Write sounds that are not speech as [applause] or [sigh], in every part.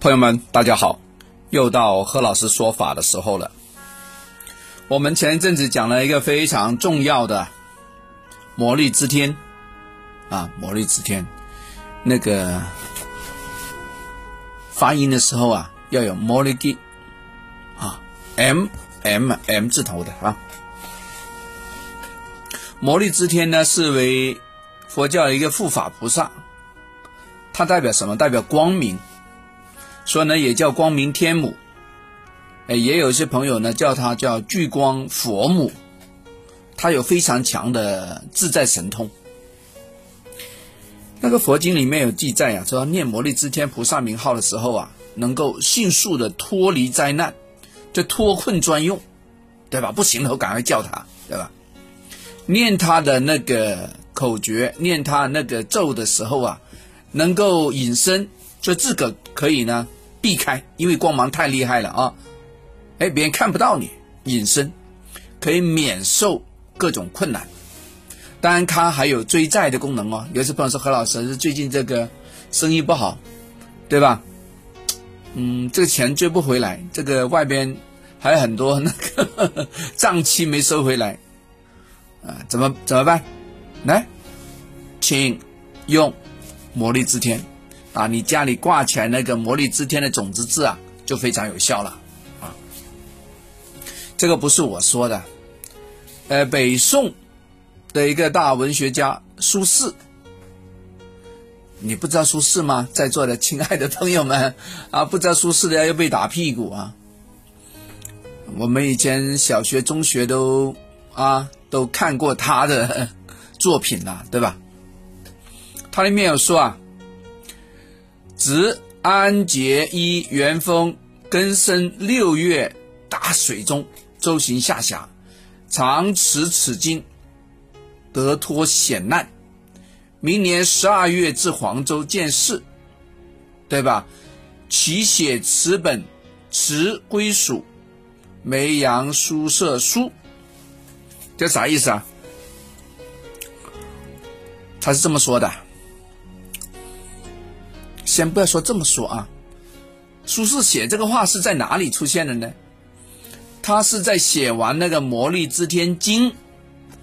朋友们，大家好，又到何老师说法的时候了。我们前一阵子讲了一个非常重要的魔力之天啊，魔力之天，那个发音的时候啊，要有魔力基啊，M M M 字头的啊。魔力之天呢，是为佛教的一个护法菩萨，它代表什么？代表光明。所以呢，也叫光明天母，哎，也有一些朋友呢叫他叫聚光佛母，他有非常强的自在神通。那个佛经里面有记载啊，说念魔力之天菩萨名号的时候啊，能够迅速的脱离灾难，就脱困专用，对吧？不行了，我赶快叫他，对吧？念他的那个口诀，念他那个咒的时候啊，能够隐身。所以自个可以呢避开，因为光芒太厉害了啊！哎，别人看不到你，隐身可以免受各种困难。当然，它还有追债的功能哦。有些朋友说何老师最近这个生意不好，对吧？嗯，这个钱追不回来，这个外边还有很多那个 [laughs] 账期没收回来啊，怎么怎么办？来，请用魔力之天。啊，你家里挂起来那个魔力之天的种子字啊，就非常有效了啊。这个不是我说的，呃，北宋的一个大文学家苏轼，你不知道苏轼吗？在座的亲爱的朋友们啊，不知道苏轼的要被打屁股啊。我们以前小学、中学都啊都看过他的 [laughs] 作品了，对吧？他里面有说啊。值安节一元丰庚申六月大水中，周行下辖，常持此经，得脱险难。明年十二月至黄州见世，对吧？其写此本，持归属梅阳书社书，这啥意思啊？他是这么说的。先不要说这么说啊，苏轼写这个话是在哪里出现的呢？他是在写完那个《魔力之天经》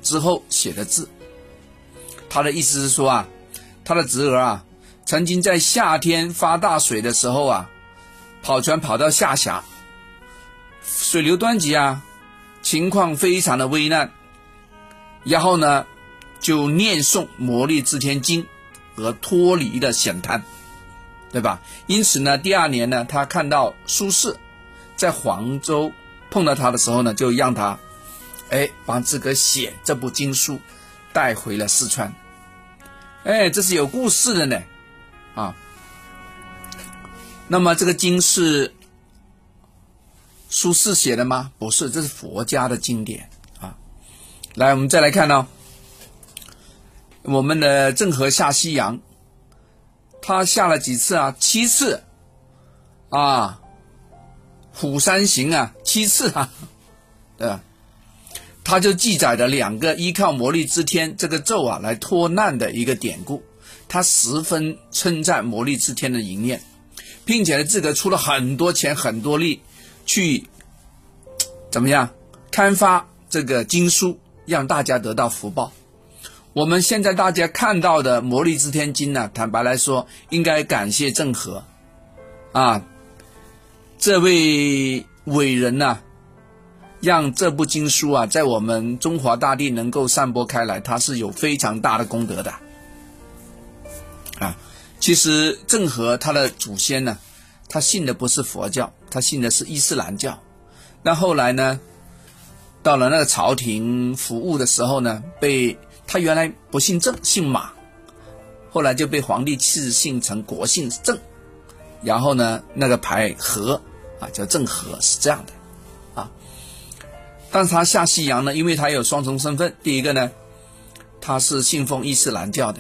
之后写的字。他的意思是说啊，他的侄儿啊，曾经在夏天发大水的时候啊，跑船跑到下峡，水流湍急啊，情况非常的危难，然后呢，就念诵《魔力之天经》而脱离了险滩。对吧？因此呢，第二年呢，他看到苏轼在黄州碰到他的时候呢，就让他哎帮自个写这部经书带回了四川。哎，这是有故事的呢啊。那么这个经是苏轼写的吗？不是，这是佛家的经典啊。来，我们再来看呢，我们的郑和下西洋。他下了几次啊？七次，啊，虎山行啊，七次啊，[laughs] 对吧？他就记载了两个依靠魔力之天这个咒啊来脱难的一个典故。他十分称赞魔力之天的一面，并且，自个出了很多钱很多力去怎么样刊发这个经书，让大家得到福报。我们现在大家看到的《魔力之天经》呢，坦白来说，应该感谢郑和，啊，这位伟人呐，让这部经书啊，在我们中华大地能够散播开来，他是有非常大的功德的，啊，其实郑和他的祖先呢，他信的不是佛教，他信的是伊斯兰教，那后来呢，到了那个朝廷服务的时候呢，被他原来不姓郑，姓马，后来就被皇帝赐姓成国姓郑，然后呢，那个牌和啊叫郑和，是这样的啊。但是他下西洋呢，因为他有双重身份，第一个呢，他是信奉伊斯兰教的，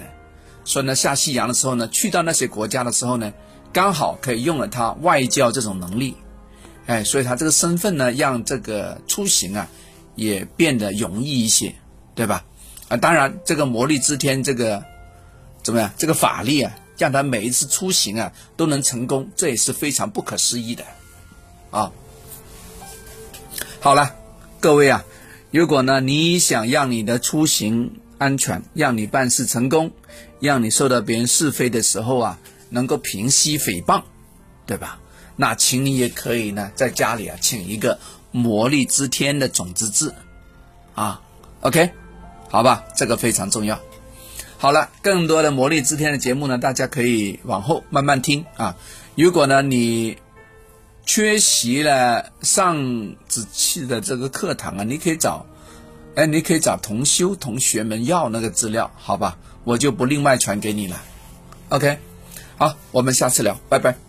所以呢，下西洋的时候呢，去到那些国家的时候呢，刚好可以用了他外交这种能力，哎，所以他这个身份呢，让这个出行啊也变得容易一些，对吧？啊，当然，这个魔力之天，这个怎么样？这个法力啊，让他每一次出行啊都能成功，这也是非常不可思议的啊。好了，各位啊，如果呢你想让你的出行安全，让你办事成功，让你受到别人是非的时候啊，能够平息诽谤，对吧？那请你也可以呢，在家里啊，请一个魔力之天的种子字啊，OK，好吧，这个非常重要。好了，更多的魔力之天的节目呢，大家可以往后慢慢听啊。如果呢你缺席了上子期的这个课堂啊，你可以找，哎，你可以找同修同学们要那个资料，好吧？我就不另外传给你了。OK，好，我们下次聊，拜拜。